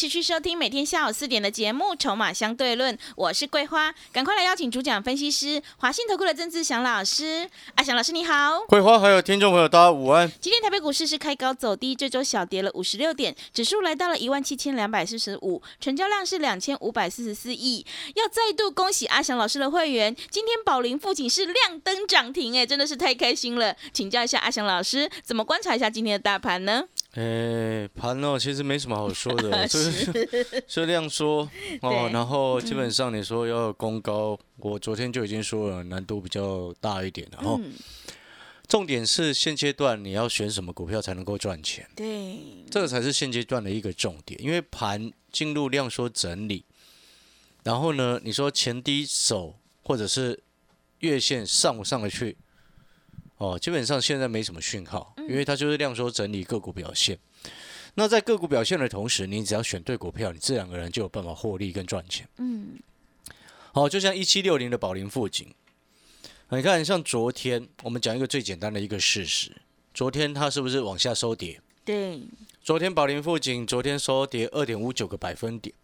持续收听每天下午四点的节目《筹码相对论》，我是桂花，赶快来邀请主讲分析师华信投顾的曾志祥老师。阿祥老师你好，桂花还有听众朋友大家午安。今天台北股市是开高走低，这周小跌了五十六点，指数来到了一万七千两百四十五，成交量是两千五百四十四亿。要再度恭喜阿祥老师的会员，今天宝林富锦是亮灯涨停，哎，真的是太开心了。请教一下阿祥老师，怎么观察一下今天的大盘呢？哎，盘哦，其实没什么好说的，就是就这样说 哦。然后基本上你说要攻高，我昨天就已经说了，难度比较大一点。然后重点是现阶段你要选什么股票才能够赚钱？对，这个才是现阶段的一个重点。因为盘进入量缩整理，然后呢，你说前低手或者是月线上不上得去？哦，基本上现在没什么讯号，因为它就是量缩整理个股表现。那在个股表现的同时，你只要选对股票，你这两个人就有办法获利跟赚钱。嗯，好，就像一七六零的宝林富锦，你看，像昨天我们讲一个最简单的一个事实，昨天它是不是往下收跌？对，昨天宝林富锦昨天收跌二点五九个百分点，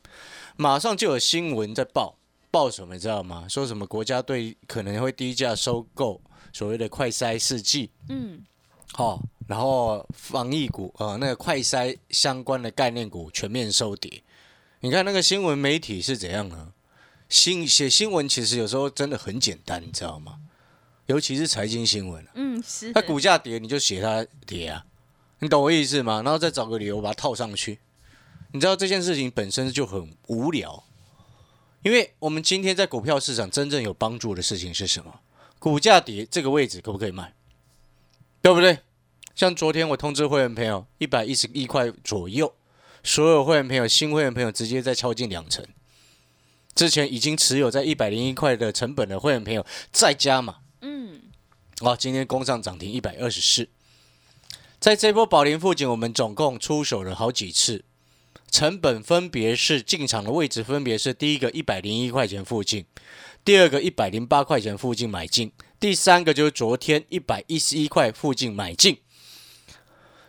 马上就有新闻在报，报什么你知道吗？说什么国家队可能会低价收购。所谓的快筛试剂，嗯，好，然后防疫股啊，那个快筛相关的概念股全面收跌。你看那个新闻媒体是怎样呢？新写新闻其实有时候真的很简单，你知道吗？尤其是财经新闻，嗯，是。它股价跌，你就写它跌啊，你懂我意思吗？然后再找个理由把它套上去。你知道这件事情本身就很无聊，因为我们今天在股票市场真正有帮助的事情是什么？股价跌这个位置可不可以卖？对不对？像昨天我通知会员朋友一百一十一块左右，所有会员朋友、新会员朋友直接再敲进两成。之前已经持有在一百零一块的成本的会员朋友再加嘛？嗯。哦，今天攻上涨停一百二十四。在这波宝林附近，我们总共出手了好几次，成本分别是进场的位置分别是第一个一百零一块钱附近。第二个一百零八块钱附近买进，第三个就是昨天一百一十一块附近买进。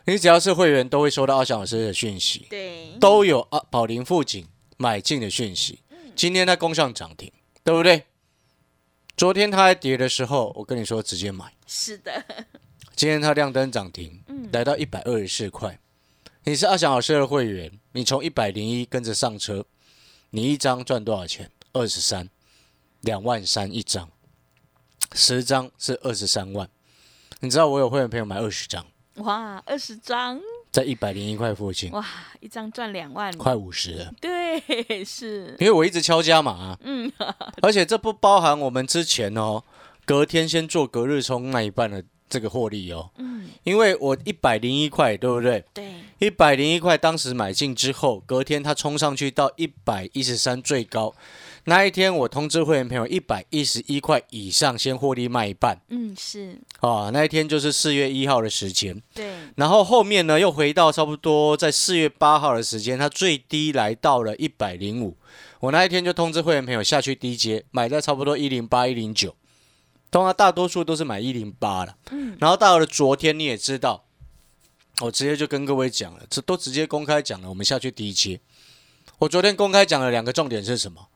你只要是会员，都会收到阿翔老师的讯息，对，都有啊宝林附近买进的讯息。今天它攻上涨停，对不对？昨天它还跌的时候，我跟你说直接买。是的。今天它亮灯涨停，来到一百二十四块。你是阿翔老师的会员，你从一百零一跟着上车，你一张赚多少钱？二十三。两万三一张，十张是二十三万。你知道我有会员朋友买二十张，哇，二十张在一百零一块附近，哇，一张赚两万，快五十了。对，是因为我一直敲加码，嗯，而且这不包含我们之前哦，隔天先做隔日冲那一半的这个获利哦，嗯，因为我一百零一块，对不对？对，一百零一块当时买进之后，隔天它冲上去到一百一十三最高。那一天，我通知会员朋友一百一十一块以上先获利卖一半。嗯，是。哦，那一天就是四月一号的时间。对。然后后面呢，又回到差不多在四月八号的时间，它最低来到了一百零五。我那一天就通知会员朋友下去低接，买在差不多一零八、一零九。通常大多数都是买一零八了。嗯。然后到了昨天，你也知道，我直接就跟各位讲了，这都直接公开讲了，我们下去低阶。我昨天公开讲了两个重点是什么？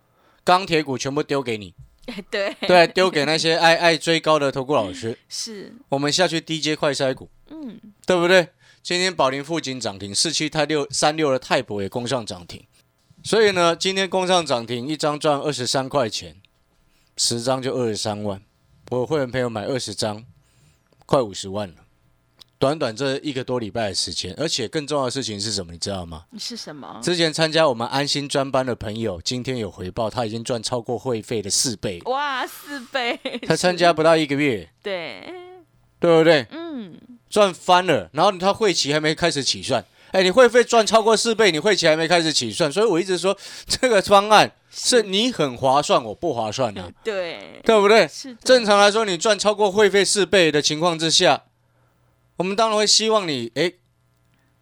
钢铁股全部丢给你，对对，丢给那些爱爱追高的投顾老师。是，我们下去低阶快筛股，嗯，对不对？今天宝林附近涨停，四七泰六三六的泰博也攻上涨停，所以呢，今天攻上涨停，一张赚二十三块钱，十张就二十三万。我会员朋友买二十张，快五十万了。短短这一个多礼拜的时间，而且更重要的事情是什么？你知道吗？是什么？之前参加我们安心专班的朋友，今天有回报，他已经赚超过会费的四倍。哇，四倍！他参加不到一个月，对，对不对？嗯，赚翻了。然后他会期还没开始起算，哎，你会费赚超过四倍，你会期还没开始起算，所以我一直说这个方案是。你很划算，我不划算啊，对，对不对？是正常来说，你赚超过会费四倍的情况之下，我们当然会希望你哎，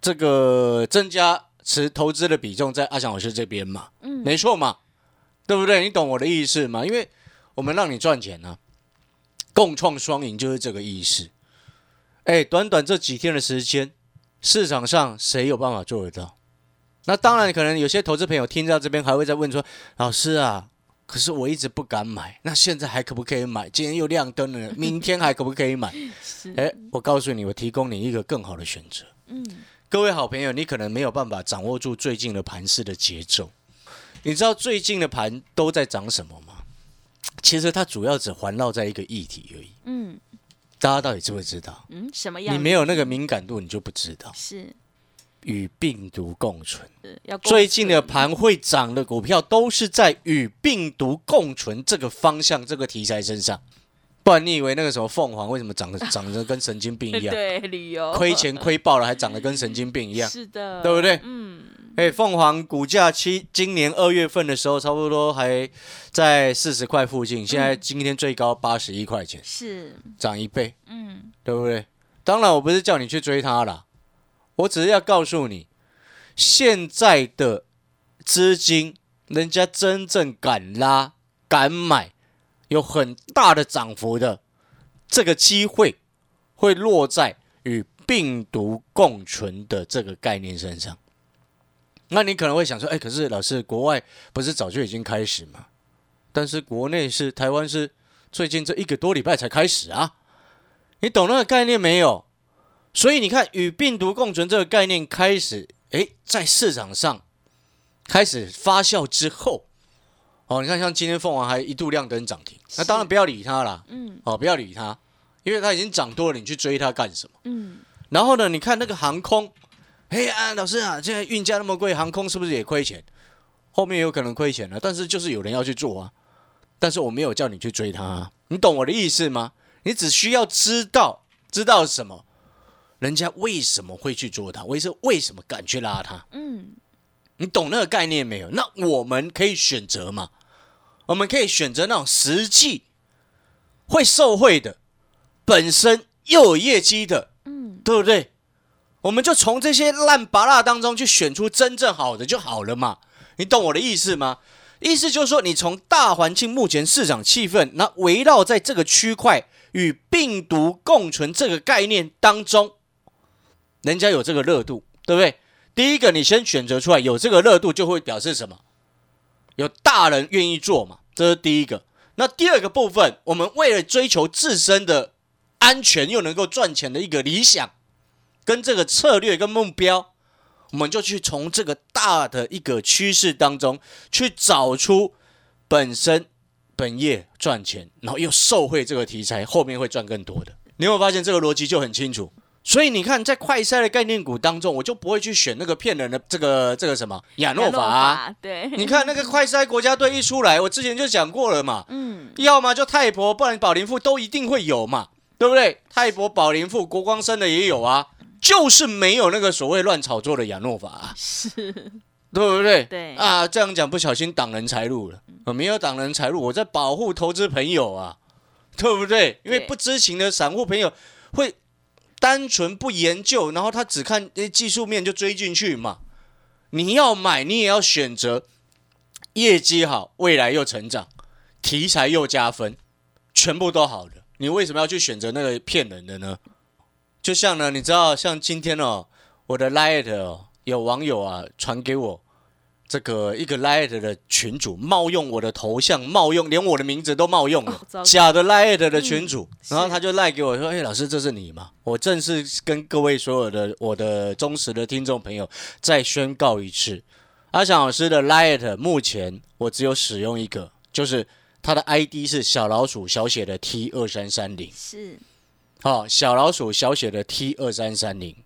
这个增加持投资的比重在阿翔老师这边嘛，嗯。没错嘛，对不对？你懂我的意思吗？因为我们让你赚钱呢、共创双赢就是这个意思。哎，短短这几天的时间，市场上谁有办法做得到？那当然，可能有些投资朋友听到这边还会再问说：“老师啊，可是我一直不敢买，那现在还可不可以买？今天又亮灯了，明天还可不可以买？”是，哎，我告诉你，我提供你一个更好的选择。嗯，各位好朋友，你可能没有办法掌握住最近的盘势的节奏。你知道最近的盘都在涨什么吗？其实它主要只环绕在一个议题而已。嗯大家到底知不知道？嗯，什么样？你没有那个敏感度，你就不知道。是与病毒共存，最近的盘会涨的股票都是在与病毒共存这个方向、这个题材身上。不然你以为那个什么凤凰为什么长得 长得跟神经病一样？对旅游亏钱亏爆了，还长得跟神经病一样？是的，对不对嗯，哎，凤凰股价期今年二月份的时候，差不多还在四十块附近，现在今天最高八十一块钱，是，涨一倍，嗯对不对？当然，我不是叫你去追它啦，我只是要告诉你，现在的资金，人家真正敢拉、敢买，有很大的涨幅的，这个机会会落在与病毒共存的这个概念身上。那你可能会想说，哎，可是老师，国外不是早就已经开始吗？但是国内是台湾是最近这一个多礼拜才开始啊。你懂那个概念没有？所以你看，与病毒共存这个概念开始，诶，在市场上开始发酵之后，哦，你看像今天凤凰还一度亮灯涨停，那当然不要理它啦，嗯哦，不要理它，因为它已经涨多了，你去追它干什么？嗯，然后呢，你看那个航空，嘿啊，老师啊，现在运价那么贵，航空是不是也亏钱？后面有可能亏钱了，但是就是有人要去做啊。但是我没有叫你去追他、啊，你懂我的意思吗？你只需要知道知道什么，人家为什么会去做它，为是为什么敢去拉它？嗯，你懂那个概念没有？那我们可以选择嘛？我们可以选择那种实际会受贿的，本身又有业绩的，嗯，对不对？我们就从这些烂拔蜡当中去选出真正好的就好了嘛。你懂我的意思吗？意思就是说，你从大环境目前市场气氛，那围绕在这个区块与病毒共存这个概念当中，人家有这个热度，对不对？第一个，你先选择出来有这个热度，就会表示什么？有大人愿意做嘛，这是第一个。那第二个部分，我们为了追求自身的安全又能够赚钱的一个理想，跟这个策略跟目标，我们就去从这个大的一个趋势当中去找出本身本业赚钱，然后又受惠这个题材，后面会赚更多的。你有没有发现这个逻辑就很清楚？所以你看，在快筛的概念股当中，我就不会去选那个骗人的这个这个什么亚诺法、啊。对，你看那个快筛国家队一出来，我之前就讲过了嘛，嗯，要么就泰博，不然宝林富都一定会有嘛，对不对？泰博、宝林富、国光生的也有啊，就是没有那个所谓乱炒作的亚诺法、啊，是，对不对？对啊，这样讲不小心挡人财路了，我没有挡人财路，我在保护投资朋友啊，对不对？因为不知情的散户朋友会单纯不研究，然后他只看诶技术面就追进去嘛。你要买，你也要选择业绩好，未来又成长，题材又加分，全部都好的。你为什么要去选择那个骗人的呢？就像呢，你知道，像今天哦，我的 Light 哦，有网友啊传给我这个一个 Light 的群主冒用我的头像，冒用连我的名字都冒用了，哦假的 Light 的群主，是然后他就赖给我说：“哎、老师，这是你吗？”我正式跟各位所有的我的忠实的听众朋友再宣告一次，阿翔老师的 Light 目前我只有使用一个，就是他的 ID 是小老鼠小写的 T 二三三零。是，哦，小老鼠小写的 T 二三三零，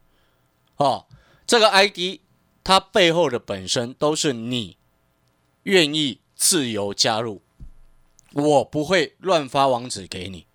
哦，这个 ID 它背后的本身都是你愿意自由加入，我不会乱发网址给你，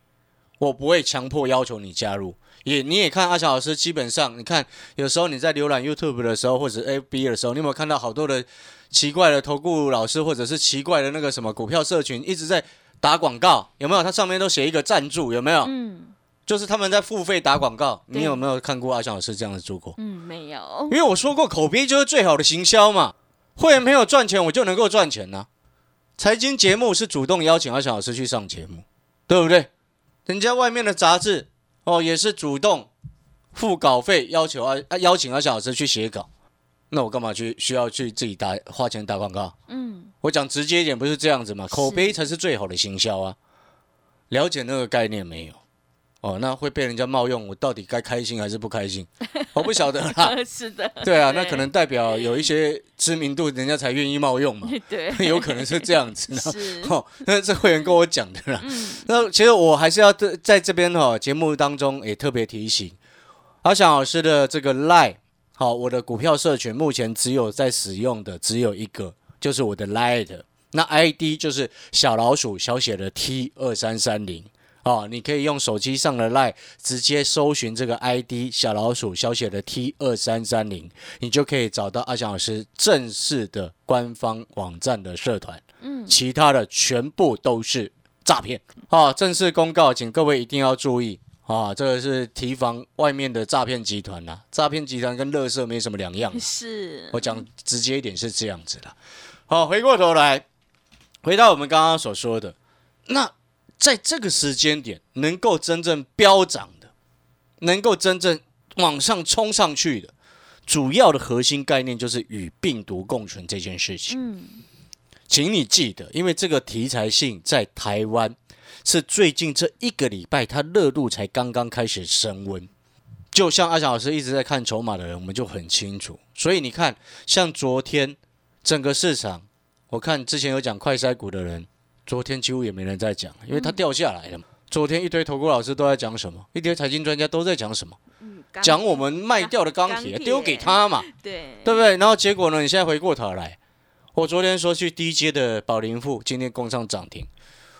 我不会强迫要求你加入，也你也看阿乔老师，基本上你看有时候你在浏览 YouTube 的时候，或者 FB 的时候，你有没有看到好多的奇怪的投顾老师，或者是奇怪的那个什么股票社群一直在打广告？有没有？它上面都写一个赞助，有没有？嗯就是他们在付费打广告。你有没有看过阿翔老师这样子做过？嗯，没有因，为我说过，口碑就是最好的行销嘛。会员朋友赚钱，我就能够赚钱呐、财经节目是主动邀请阿翔老师去上节目，对不对？人家外面的杂志哦，也是主动付稿费，要求啊啊邀请阿翔老师去写稿。那我干嘛去需要去自己打花钱打广告？嗯，我讲直接一点，不是这样子嘛？口碑才是最好的行销啊！了解那个概念没有？哦，那会被人家冒用，我到底该开心还是不开心？我不晓得啦。是的，对啊，那可能代表有一些知名度，人家才愿意冒用嘛，对，有可能是这样子。是，哦，那这会员跟我讲的啦。嗯，那其实我还是要在在这边哈、节目当中也特别提醒，阿翔老师的这个 Line，好、我的股票社群目前只有在使用的只有一个，就是我的 Line，那 ID 就是小老鼠小写的 T 二三三零。哦，你可以用手机上的 Line 直接搜寻这个 ID 小老鼠小写的 T 二三三零，你就可以找到阿翔老师正式的官方网站的社团。嗯，其他的全部都是诈骗啊！正式公告，请各位一定要注意啊！这个是提防外面的诈骗集团呐、诈骗集团跟乐色没什么两样。是，我讲直接一点是这样子的。好，回过头来，回到我们刚刚所说的，那在这个时间点能够真正飙涨的，能够真正往上冲上去的，主要的核心概念就是与病毒共存这件事情。嗯，请你记得，因为这个题材性在台湾是最近这一个礼拜，它热度才刚刚开始升温。就像阿翔老师一直在看筹码的人，我们就很清楚。所以你看，像昨天整个市场，我看之前有讲快筛股的人，昨天几乎也没人在讲，因为它掉下来了嘛。昨天一堆投顾老师都在讲什么，一堆财经专家都在讲什么，嗯讲我们卖掉的钢铁丢给他嘛。对，对不对？然后结果呢？你现在回过头来，我昨天说去低阶的宝林富，今天攻上涨停。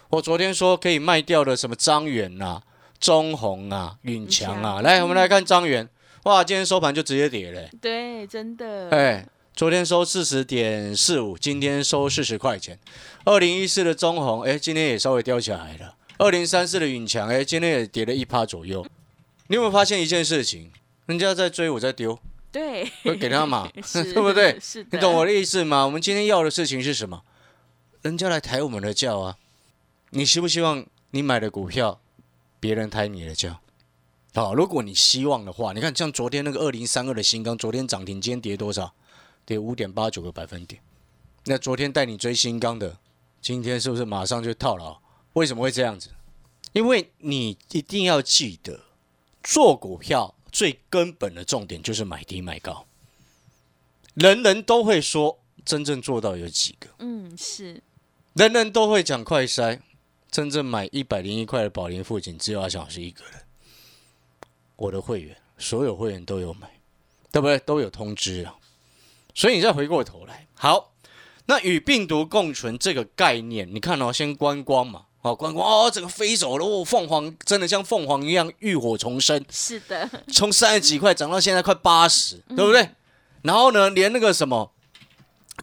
我昨天说可以卖掉的什么张元啊、中红啊、允强啊，来，我们来看张元，哇，今天收盘就直接跌了、对，真的，哎，昨天收四十点四五，今天收四十块钱。二零一四的中红，哎，今天也稍微掉下来了。二零三四的永强，哎，今天也跌了一趴左右。你有没有发现一件事情？人家在追，我在丢，对，会给他嘛，对不对？你懂我的意思吗？我们今天要的事情是什么？人家来抬我们的轿啊！你希不希望你买的股票别人抬你的轿？好，如果你希望的话，你看像昨天那个二零三二的新钢，昨天涨停，今天跌多少？跌五点八九个百分点。那昨天带你追新钢的，今天是不是马上就套牢？为什么会这样子？因为你一定要记得，做股票最根本的重点就是买低买高。人人都会说，真正做到有几个？嗯，是，人人都会讲快筛，真正买一百零一块的宝林附近，只有阿翔是一个人。我的会员，所有会员都有买，对不对？都有通知啊。所以你再回过头来，好，那与病毒共存这个概念，你看哦，先观光嘛，哦，观光哦，整个飞走了，哦，凤凰真的像凤凰一样浴火重生，是的，从三十几块涨到现在快八十，对不对？然后呢，连那个什么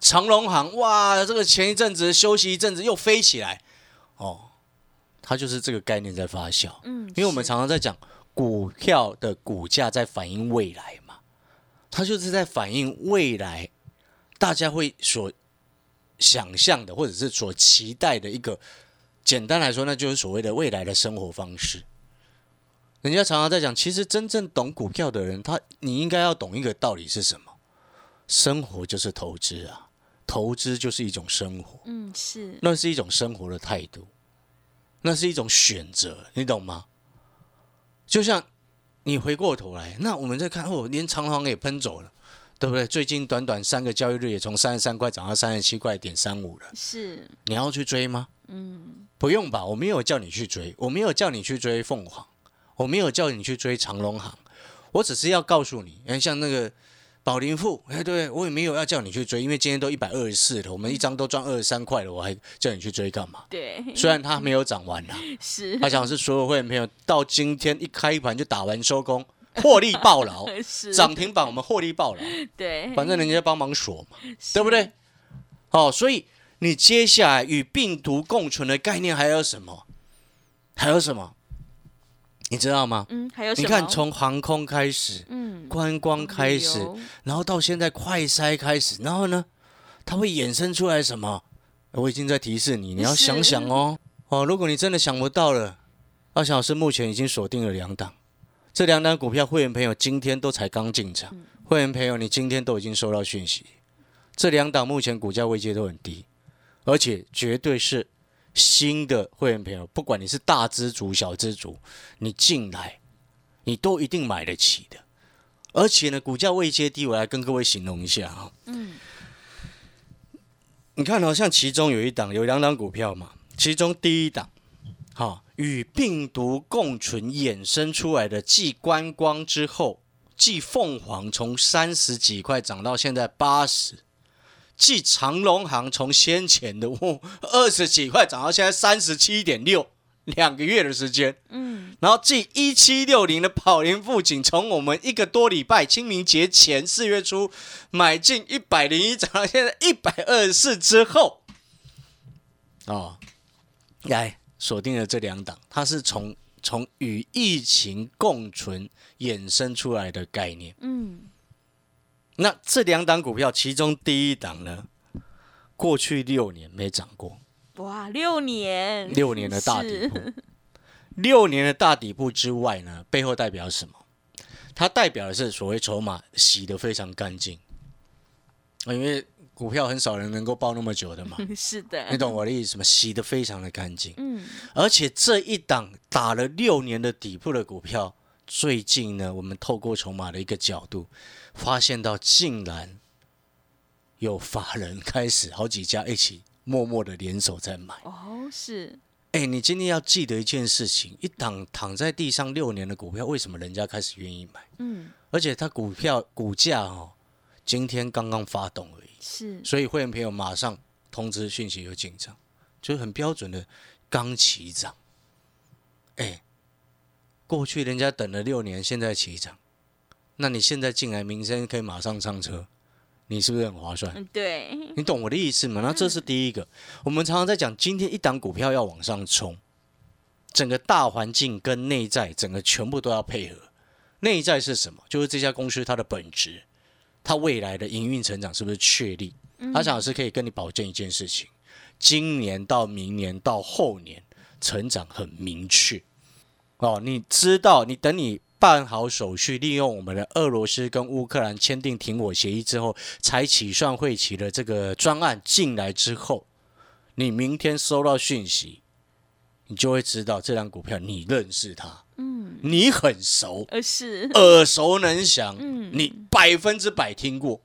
长隆行，哇，这个前一阵子休息一阵子又飞起来，哦，它就是这个概念在发酵。嗯，因为我们常常在讲股票的股价在反映未来嘛，它就是在反映未来大家会所想象的，或者是所期待的一个，简单来说，那就是所谓的未来的生活方式。人家常常在讲，其实真正懂股票的人，他你应该要懂一个道理是什么？生活就是投资啊，投资就是一种生活。嗯，是，那是一种生活的态度，那是一种选择，你懂吗？就像你回过头来，那我们再看哦，连长航也喷走了，对不对？最近短短三个交易日，也从三十三块涨到三十七块点三五了。是，你要去追吗？嗯，不用吧，我没有叫你去追，我没有叫你去追凤凰，我没有叫你去追长隆行，我只是要告诉你，哎，像那个宝林富，哎，对我也没有要叫你去追，因为今天都一百二十四了，我们一张都赚二十三块了，我还叫你去追干嘛？对，虽然它没有涨完啦，是他想是所有会员朋友到今天一开盘就打完收工，获利爆牢，是涨停板我们获利爆牢，对，反正人家帮忙锁嘛，对不对？哦，所以你接下来与病毒共存的概念还有什么？还有什么？你知道吗？嗯，还有什么？你看，从航空开始，嗯观光开始，然后到现在快筛开始，然后呢，它会衍生出来什么？我已经在提示你，你要想想哦。哦，如果你真的想不到了，阿翔老师目前已经锁定了两档，这两档股票会员朋友今天都才刚进场，会员朋友你今天都已经收到讯息，这两档目前股价位阶都很低，而且绝对是新的会员朋友，不管你是大资族、小资族，你进来你都一定买得起的。而且呢，股价位阶低，我来跟各位形容一下啊、嗯，你看哦，像其中有一档有两档股票嘛，其中第一档，哈、与病毒共存衍生出来的继观光之后，继凤凰从三十几块涨到现在八十，继长隆行从先前的哦二十几块涨到现在三十七点六，两个月的时间，嗯，然后继一七六零的宝林富锦，从我们一个多礼拜清明节前四月初买进一百零一，涨到现在一百二十四之后，哦，来锁定了这两档，它是从从与疫情共存衍生出来的概念。嗯，那这两档股票，其中第一档呢，过去六年没涨过，哇，六年，六年的大底部，六年的大底部之外呢，背后代表什么？它代表的是所谓筹码洗得非常干净，啊因为股票很少人能够抱那么久的嘛，是的，你懂我的意思吗？洗得非常的干净，嗯，而且这一档打了六年的底部的股票，最近呢，我们透过筹码的一个角度，发现到竟然有法人开始好几家一起默默的联手在买。哦，是，哎，你今天要记得一件事情：一档躺在地上六年的股票，为什么人家开始愿意买？嗯，而且它股票股价哦，今天刚刚发动而已，是，所以会员朋友马上通知讯息有进账，就是很标准的刚起涨。哎，过去人家等了六年，现在起涨，那你现在进来，明天可以马上上车，你是不是很划算？嗯，对，你懂我的意思吗？那这是第一个。我们常常在讲，今天一档股票要往上冲，整个大环境跟内在整个全部都要配合。内在是什么？就是这家公司它的本质，它未来的营运成长是不是确立？阿强老师可以跟你保证一件事情：今年到明年到后年，成长很明确。哦，你知道，你等你办好手续，利用我们的俄罗斯跟乌克兰签订停火协议之后，才起算会期的这个专案进来之后，你明天收到讯息，你就会知道这张股票你认识它，嗯，你很熟，呃，是，耳熟能详，嗯。你百分之百听过。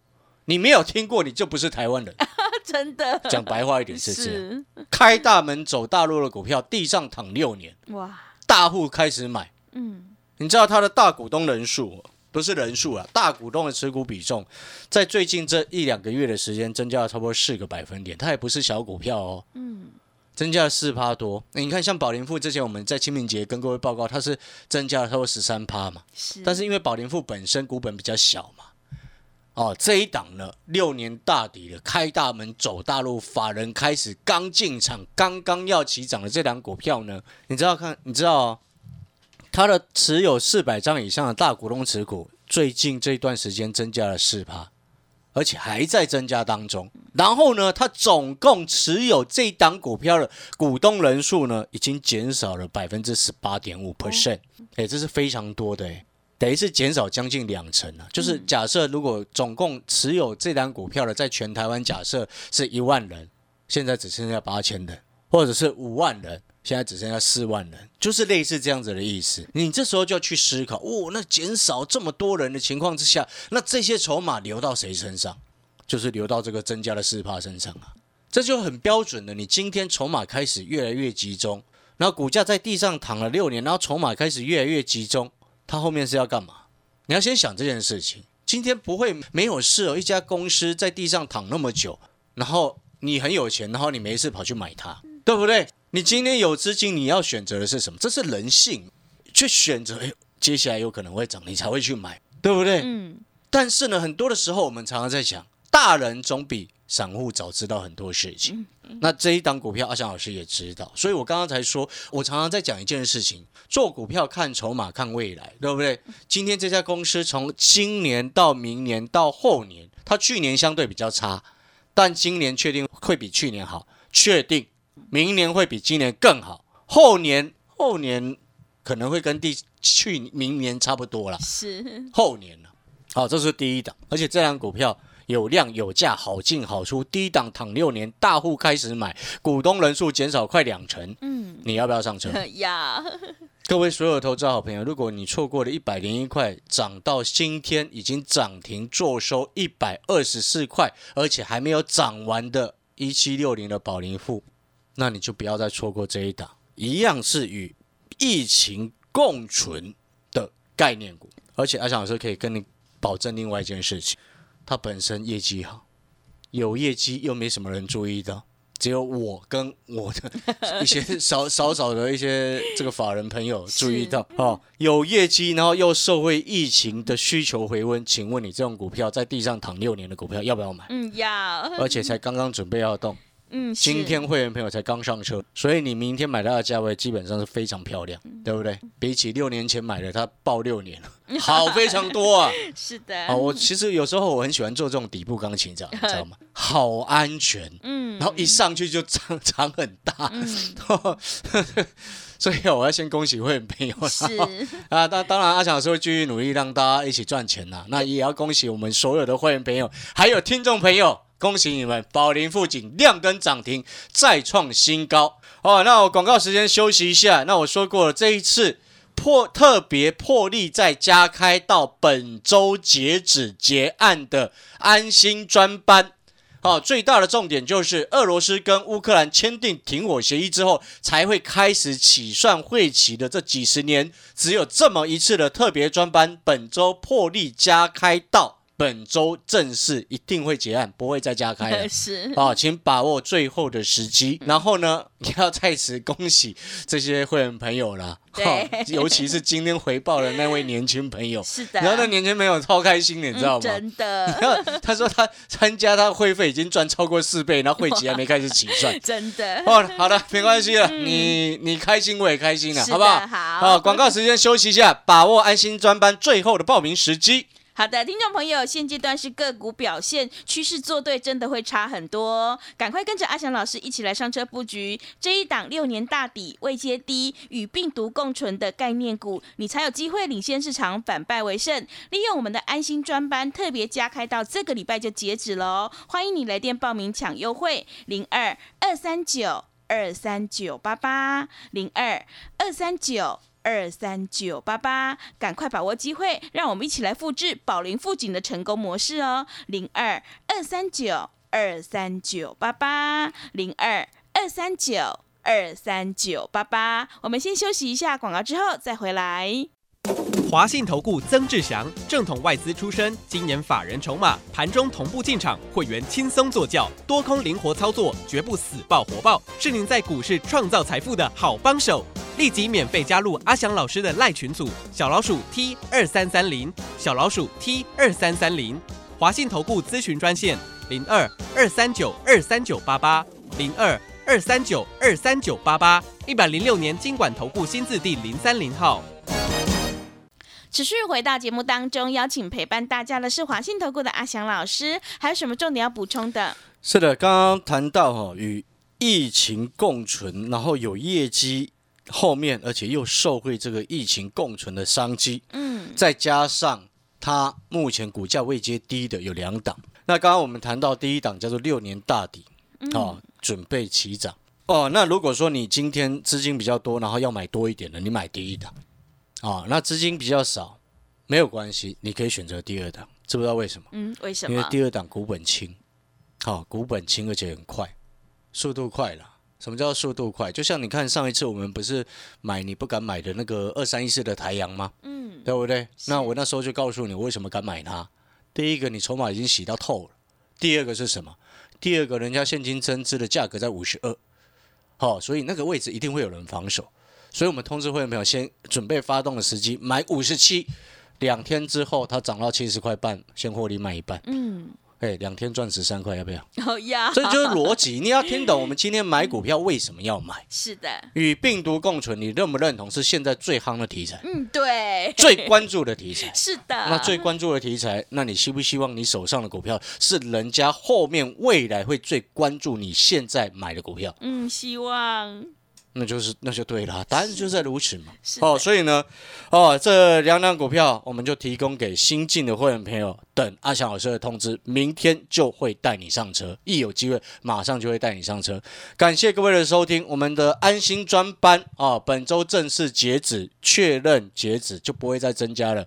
你没有听过，你就不是台湾人。真的，讲白话一点是这样，是，开大门走大路的股票，地上躺六年，哇，大户开始买。嗯，你知道它的大股东人数不是人数啊，大股东的持股比重，在最近这一两个月的时间增加了差不多四个百分点，它也不是小股票哦，嗯，增加了四趴多。你看，像宝林富之前我们在清明节跟各位报告，它是增加了差不多十三趴嘛，是，但是因为宝林富本身股本比较小嘛，哦，这一档呢，六年大底的开大门走大路，法人开始刚进场，刚刚要起涨的这档股票呢，你知道看，你知道、哦，它的持有四百张以上的大股东持股，最近这段时间增加了四趴，而且还在增加当中。然后呢，他总共持有这档股票的股东人数呢，已经减少了百分之十八点五 percent，哎，这是非常多的哎。等于是减少将近两成啊！就是假设如果总共持有这单股票的，在全台湾假设是一万人，现在只剩下八千人，或者是五万人，现在只剩下四万人，就是类似这样子的意思。你这时候就要去思考，哦，那减少这么多人的情况之下，那这些筹码流到谁身上？就是流到这个增加的四帕身上啊！这就很标准的，你今天筹码开始越来越集中，然后股价在地上躺了六年，然后筹码开始越来越集中。它后面是要干嘛？你要先想这件事情。今天不会没有事哦，一家公司在地上躺那么久，然后你很有钱，然后你没事跑去买它，对不对？你今天有资金，你要选择的是什么？这是人性，去选择，哎，接下来有可能会涨，你才会去买，对不对？嗯，但是呢，很多的时候我们常常在想，大人总比散户早知道很多事情。那这一档股票，阿翔老师也知道，所以我刚刚才说，我常常在讲一件事情：做股票看筹码，看未来，对不对？今天这家公司从今年到明年到后年，它去年相对比较差，但今年确定会比去年好，确定明年会比今年更好，后年后年可能会跟第去明年差不多了。是，后年了。好，这是第一档，而且这档股票有量有价，好进好出。低档躺六年，大户开始买，股东人数减少快两成。嗯，你要不要上车？呀，各位所有投资好朋友，如果你错过了一百零一块，涨到今天已经涨停坐收一百二十四块，而且还没有涨完的一七六零的宝林富，那你就不要再错过这一档，一样是与疫情共存的概念股。而且阿翔老师可以跟你保证另外一件事情，它本身业绩好，有业绩又没什么人注意到，只有我跟我的一些 少少少的一些这个法人朋友注意到哦，有业绩，然后又受惠疫情的需求回温，请问你这种股票在地上躺六年的股票要不要买？嗯，要，而且才刚刚准备要动，嗯，今天会员朋友才刚上车，所以你明天买到的价位基本上是非常漂亮，对不对？比起六年前买的，它报六年了，好非常多啊！是的，啊，我其实有时候我很喜欢做这种底部钢琴掌，你知道吗？好安全，嗯，然后一上去就涨涨很大，嗯 所以我要先恭喜会员朋友是，啊！当当然，阿强老师会继续努力让大家一起赚钱呐。那也要恭喜我们所有的会员朋友，还有听众朋友，恭喜你们！宝林富锦亮灯涨停，再创新高哦。那我广告时间休息一下。那我说过了，这一次破特别破例再加开到本周截止结案的安心专班。好、最大的重点就是俄罗斯跟乌克兰签订停火协议之后，才会开始起算会期的这几十年，只有这么一次的特别专班，本周破例加开到本周正式一定会结案，不会再加开了。是，啊，请把握最后的时机。然后呢，也 要在此恭喜这些会员朋友啦，对哈 尤其是今天回报的那位年轻朋友。是的，然后那年轻朋友超开心的，你知道嗯吗？真的，然后他说他参加他会费已经赚超过四倍，然后会籍还没开始起算。真的，哦，好的，没关系了，你你开心我也开心了，好不好？的好啊，广告时间休息一下，把握安心专班最后的报名时机。好的，听众朋友，现阶段是个股表现趋势做对，真的会差很多哦。赶快跟着阿翔老师一起来上车布局这一档六年大底、位阶低、与病毒共存的概念股，你才有机会领先市场，反败为胜。利用我们的安心专班，特别加开到这个礼拜就截止了哦。欢迎你来电报名抢优惠，零二二三九二三九八八零二二三九。二三九八八，赶快把握机会，让我们一起来复制宝林富锦的成功模式哦！零二二三九二三九八八，零二二三九二三九八八。我们先休息一下广告，之后再回来。华信投顾曾志祥，正统外资出身，今年法人筹码，盘中同步进场，会员轻松做教，多空灵活操作，绝不死爆活爆，是您在股市创造财富的好帮手。立即免费加入阿翔老师的赖群组，小老鼠 T 二三三零，小老鼠 T 二三三零，华信投顾咨询专线零二二三九二三九八八零二二三九二三九八八，一百零六年经管投顾新字第零三零号。持续回到节目当中，邀请陪伴大家的是华信投顾的阿翔老师，还有什么重点要补充的？是的，刚刚谈到哈、与疫情共存，然后有业绩后面，而且又受惠这个疫情共存的商机，嗯，再加上它目前股价位阶低的有两档。那刚刚我们谈到第一档叫做六年大底，哦，准备起涨。哦，那如果说你今天资金比较多，然后要买多一点的，你买第一档。啊、那资金比较少，没有关系，你可以选择第二档。知不知道为什么？嗯，为什么因为？第二档股本轻，好、股本轻而且很快，速度快了。什么叫速度快？就像你看上一次我们不是买你不敢买的那个二三一四的台阳吗？嗯，对不对？那我那时候就告诉你为什么敢买它。第一个，你筹码已经洗到透了；第二个是什么？第二个，人家现金增资的价格在五十二，好，所以那个位置一定会有人防守。所以我们通知会员朋友先准备发动的时机，买五十七，两天之后它涨到七十块半，先获利卖一半。嗯，哎，两天赚十三块，要不要？好呀，这就是逻辑，你要听懂我们今天买股票为什么要买。是的，与病毒共存，你认不认同？是现在最夯的题材，嗯，对，最关注的题材。是的，那最关注的题材，那你希不希望你手上的股票是人家后面未来会最关注你现在买的股票？嗯，希望那就是那就对了，答案就是在如此嘛。哦，所以呢，哦，这两档股票我们就提供给新进的会员朋友，等阿翔老师的通知，明天就会带你上车，一有机会马上就会带你上车。感谢各位的收听，我们的安心专班啊、本周正式截止，确认截止就不会再增加了。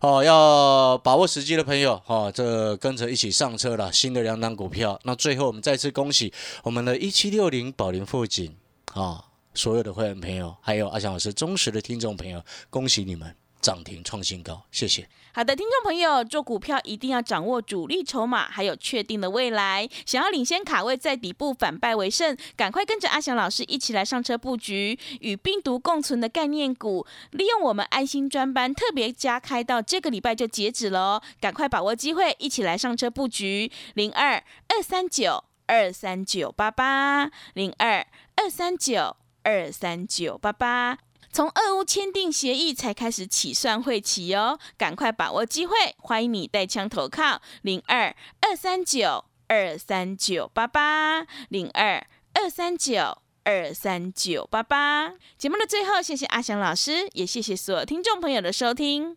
哦，要把握时机的朋友，哦，这跟着一起上车了，新的两档股票。那最后我们再次恭喜我们的一七六零宝林富锦啊。所有的会员朋友，还有阿翔老师忠实的听众朋友，恭喜你们涨停创新高，谢谢。好的，听众朋友，做股票一定要掌握主力筹码，还有确定的未来。想要领先卡位，在底部反败为胜，赶快跟着阿翔老师一起来上车布局与病毒共存的概念股。利用我们安心专班特别加开到这个礼拜就截止了哦，赶快把握机会，一起来上车布局零二二三九二三九八八零二二三九二三九八八。从俄乌签订协议才开始起算会期哦，赶快把握机会，欢迎你带枪投靠零二二三九二三九八八零二二三九二三九八八。节目的最后，谢谢阿翔老师，也谢谢所有听众朋友的收听。